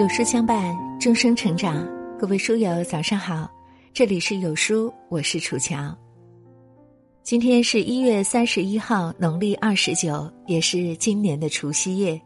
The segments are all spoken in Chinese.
有书相伴，终生成长。各位书友，早上好，这里是有书，我是楚乔。今天是一月三十一号，农历二十九，也是今年的除夕夜。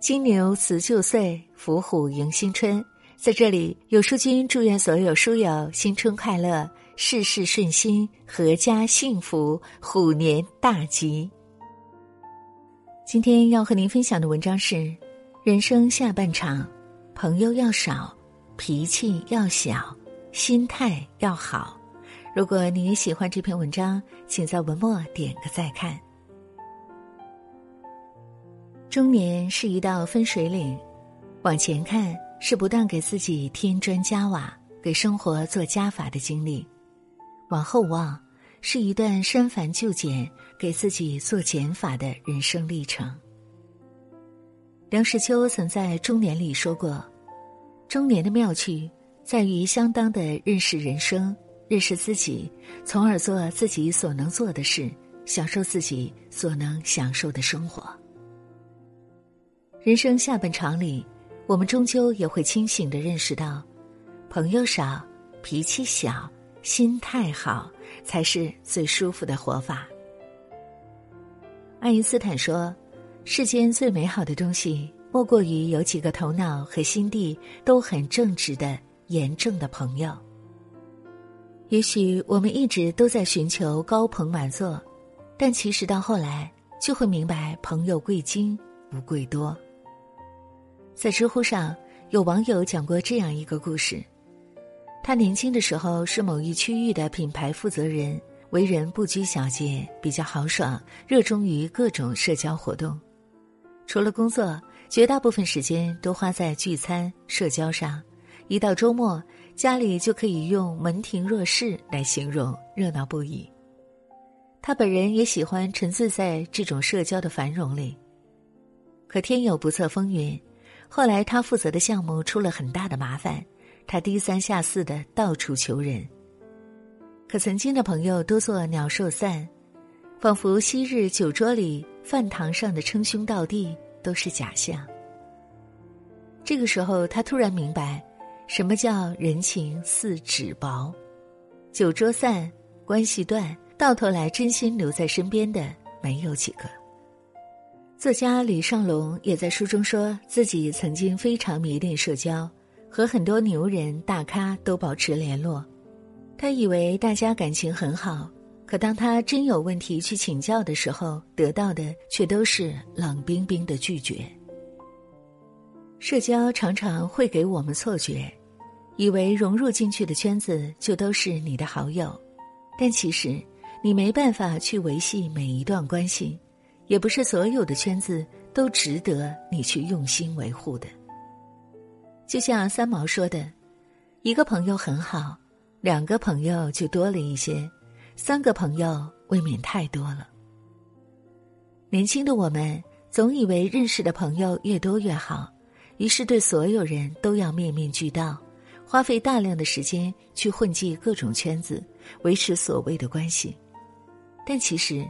金牛辞旧岁，伏虎迎新春。在这里，有书君祝愿所有书友新春快乐，事事顺心，阖家幸福，虎年大吉。今天要和您分享的文章是：人生下半场。朋友要少，脾气要小，心态要好。如果你也喜欢这篇文章，请在文末点个再看。中年是一道分水岭，往前看是不断给自己添砖加瓦、给生活做加法的经历；往后望是一段删繁就简、给自己做减法的人生历程。梁实秋曾在《中年》里说过：“中年的妙趣在于相当的认识人生，认识自己，从而做自己所能做的事，享受自己所能享受的生活。人生下半场里，我们终究也会清醒的认识到，朋友少，脾气小，心态好，才是最舒服的活法。”爱因斯坦说。世间最美好的东西，莫过于有几个头脑和心地都很正直的严正的朋友。也许我们一直都在寻求高朋满座，但其实到后来就会明白，朋友贵精不贵多。在知乎上，有网友讲过这样一个故事：他年轻的时候是某一区域的品牌负责人，为人不拘小节，比较豪爽，热衷于各种社交活动。除了工作，绝大部分时间都花在聚餐、社交上。一到周末，家里就可以用“门庭若市”来形容，热闹不已。他本人也喜欢沉醉在这种社交的繁荣里。可天有不测风云，后来他负责的项目出了很大的麻烦，他低三下四的到处求人。可曾经的朋友都做鸟兽散，仿佛昔日酒桌里。饭堂上的称兄道弟都是假象。这个时候，他突然明白，什么叫人情似纸薄，酒桌散，关系断，到头来真心留在身边的没有几个。作家李尚龙也在书中说自己曾经非常迷恋社交，和很多牛人大咖都保持联络，他以为大家感情很好。可当他真有问题去请教的时候，得到的却都是冷冰冰的拒绝。社交常常会给我们错觉，以为融入进去的圈子就都是你的好友，但其实你没办法去维系每一段关系，也不是所有的圈子都值得你去用心维护的。就像三毛说的：“一个朋友很好，两个朋友就多了一些。”三个朋友未免太多了。年轻的我们总以为认识的朋友越多越好，于是对所有人都要面面俱到，花费大量的时间去混迹各种圈子，维持所谓的关系。但其实，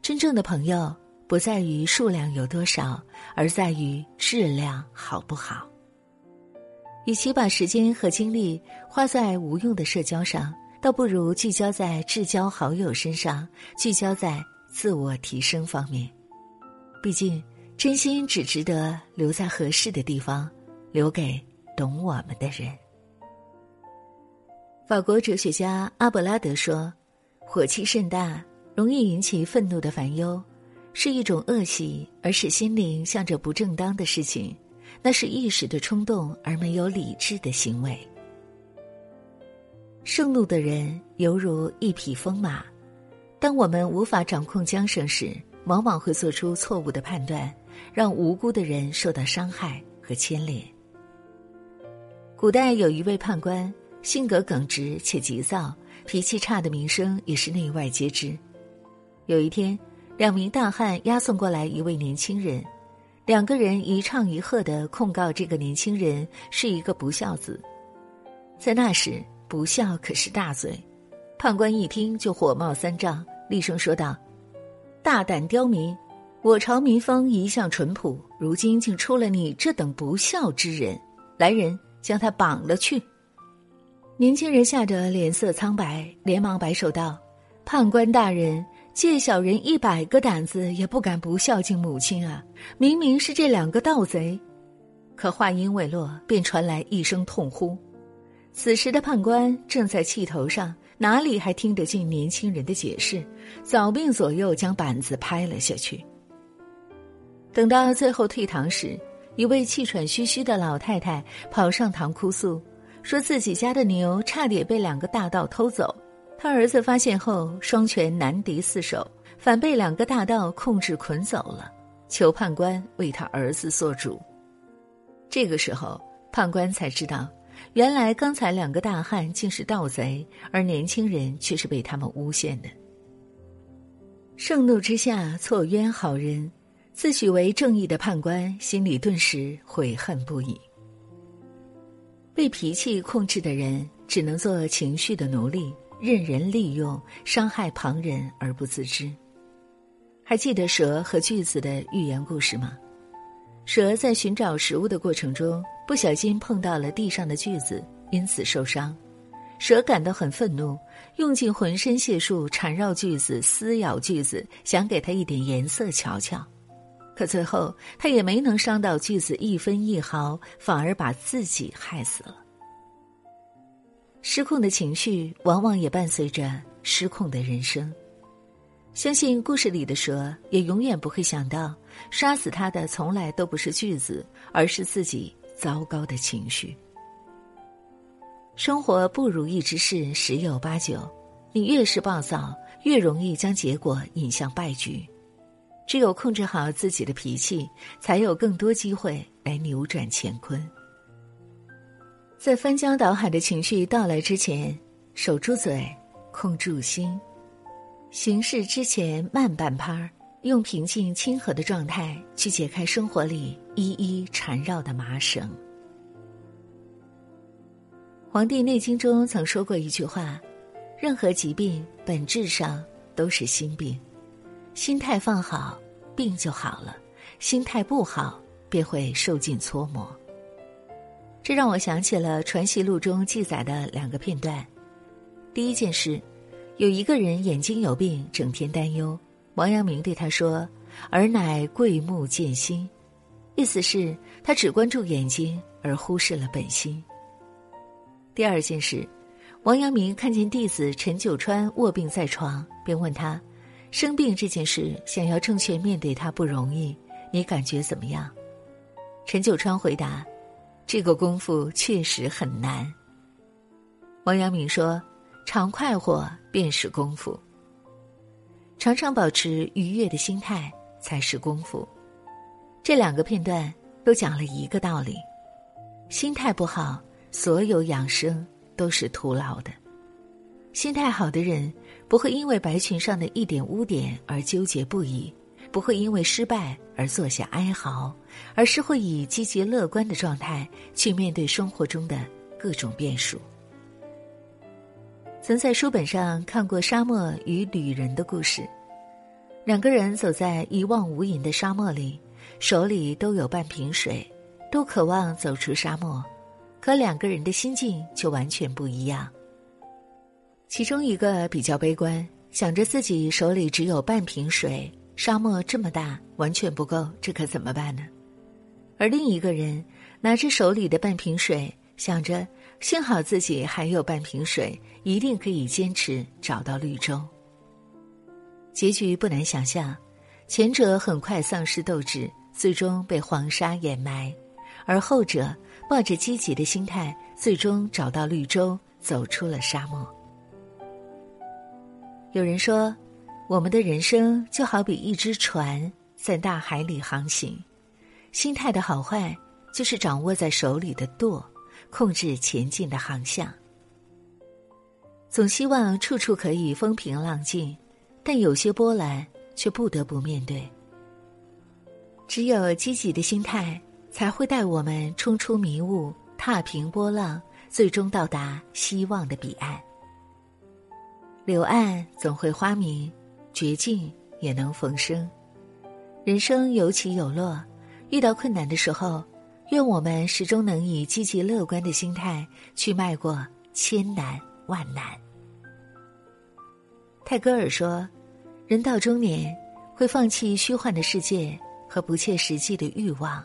真正的朋友不在于数量有多少，而在于质量好不好。与其把时间和精力花在无用的社交上。倒不如聚焦在至交好友身上，聚焦在自我提升方面。毕竟，真心只值得留在合适的地方，留给懂我们的人。法国哲学家阿伯拉德说：“火气甚大，容易引起愤怒的烦忧，是一种恶习，而使心灵向着不正当的事情。那是一时的冲动，而没有理智的行为。”盛怒的人犹如一匹疯马，当我们无法掌控缰绳时，往往会做出错误的判断，让无辜的人受到伤害和牵连。古代有一位判官，性格耿直且急躁，脾气差的名声也是内外皆知。有一天，两名大汉押送过来一位年轻人，两个人一唱一和的控告这个年轻人是一个不孝子。在那时。不孝可是大罪，判官一听就火冒三丈，厉声说道：“大胆刁民！我朝民风一向淳朴，如今竟出了你这等不孝之人，来人，将他绑了去。年轻人吓得脸色苍白，连忙摆手道：“判官大人，借小人一百个胆子也不敢不孝敬母亲啊！明明是这两个盗贼。”可话音未落，便传来一声痛呼。此时的判官正在气头上，哪里还听得进年轻人的解释？早病左右将板子拍了下去。等到最后退堂时，一位气喘吁吁的老太太跑上堂哭诉，说自己家的牛差点被两个大盗偷走。他儿子发现后，双拳难敌四手，反被两个大盗控制捆走了，求判官为他儿子做主。这个时候，判官才知道，原来刚才两个大汉竟是盗贼，而年轻人却是被他们诬陷的。盛怒之下，错冤好人。自诩为正义的判官，心里顿时悔恨不已。被脾气控制的人，只能做情绪的奴隶，任人利用，伤害旁人而不自知。还记得蛇和锯子的寓言故事吗？蛇在寻找食物的过程中，不小心碰到了地上的锯子，因此受伤。蛇感到很愤怒，用尽浑身解数缠绕锯子，撕咬锯子，想给它一点颜色瞧瞧。可最后，他也没能伤到锯子一分一毫，反而把自己害死了。失控的情绪往往也伴随着失控的人生。相信故事里的蛇也永远不会想到，杀死他的从来都不是句子，而是自己糟糕的情绪。生活不如意之事十有八九，你越是暴躁，越容易将结果引向败局。只有控制好自己的脾气，才有更多机会来扭转乾坤。在翻江倒海的情绪到来之前，守住嘴，控住心，行事之前慢半拍儿，用平静亲和的状态去解开生活里一一缠绕的麻绳。《黄帝内经》中曾说过一句话：“任何疾病本质上都是心病。”心态放好，病就好了；心态不好，便会受尽搓磨。这让我想起了《传习录》中记载的两个片段。第一件事，有一个人眼睛有病，整天担忧。王阳明对他说：“尔乃贵目见心。”意思是，他只关注眼睛，而忽视了本心。第二件事，王阳明看见弟子陈九川卧病在床，便问他。生病这件事，想要正确面对它不容易，你感觉怎么样？陈九川回答：“这个功夫确实很难。”王阳明说：“常快活便是功夫，常常保持愉悦的心态才是功夫。”这两个片段都讲了一个道理：心态不好，所有养生都是徒劳的。心态好的人。不会因为白裙上的一点污点而纠结不已，不会因为失败而坐下哀嚎，而是会以积极乐观的状态去面对生活中的各种变数。曾在书本上看过沙漠与旅人的故事，两个人走在一望无垠的沙漠里，手里都有半瓶水，都渴望走出沙漠，可两个人的心境却完全不一样。其中一个比较悲观，想着自己手里只有半瓶水，沙漠这么大，完全不够，这可怎么办呢？而另一个人拿着手里的半瓶水，想着幸好自己还有半瓶水，一定可以坚持找到绿洲。结局不难想象，前者很快丧失斗志，最终被黄沙掩埋，而后者抱着积极的心态，最终找到绿洲，走出了沙漠。有人说，我们的人生就好比一只船在大海里航行，心态的好坏就是掌握在手里的舵，控制前进的航向。总希望处处可以风平浪静，但有些波澜却不得不面对。只有积极的心态，才会带我们冲出迷雾，踏平波浪，最终到达希望的彼岸。柳暗总会花明，绝境也能逢生。人生有起有落，遇到困难的时候，愿我们始终能以积极乐观的心态去迈过千难万难。泰戈尔说：“人到中年，会放弃虚幻的世界和不切实际的欲望，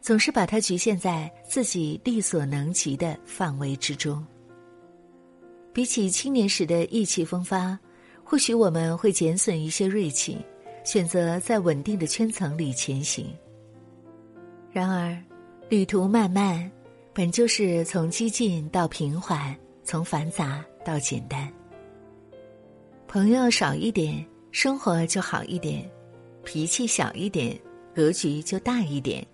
总是把它局限在自己力所能及的范围之中。比起青年时的意气风发，或许我们会减损一些锐气，选择在稳定的圈层里前行。然而。”旅途漫漫，本就是从激进到平缓，从繁杂到简单。朋友少一点，生活就好一点；脾气小一点，格局就大一点；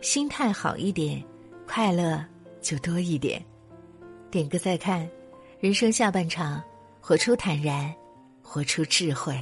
心态好一点，快乐就多一点。点个再看，人生下半场，活出坦然，活出智慧。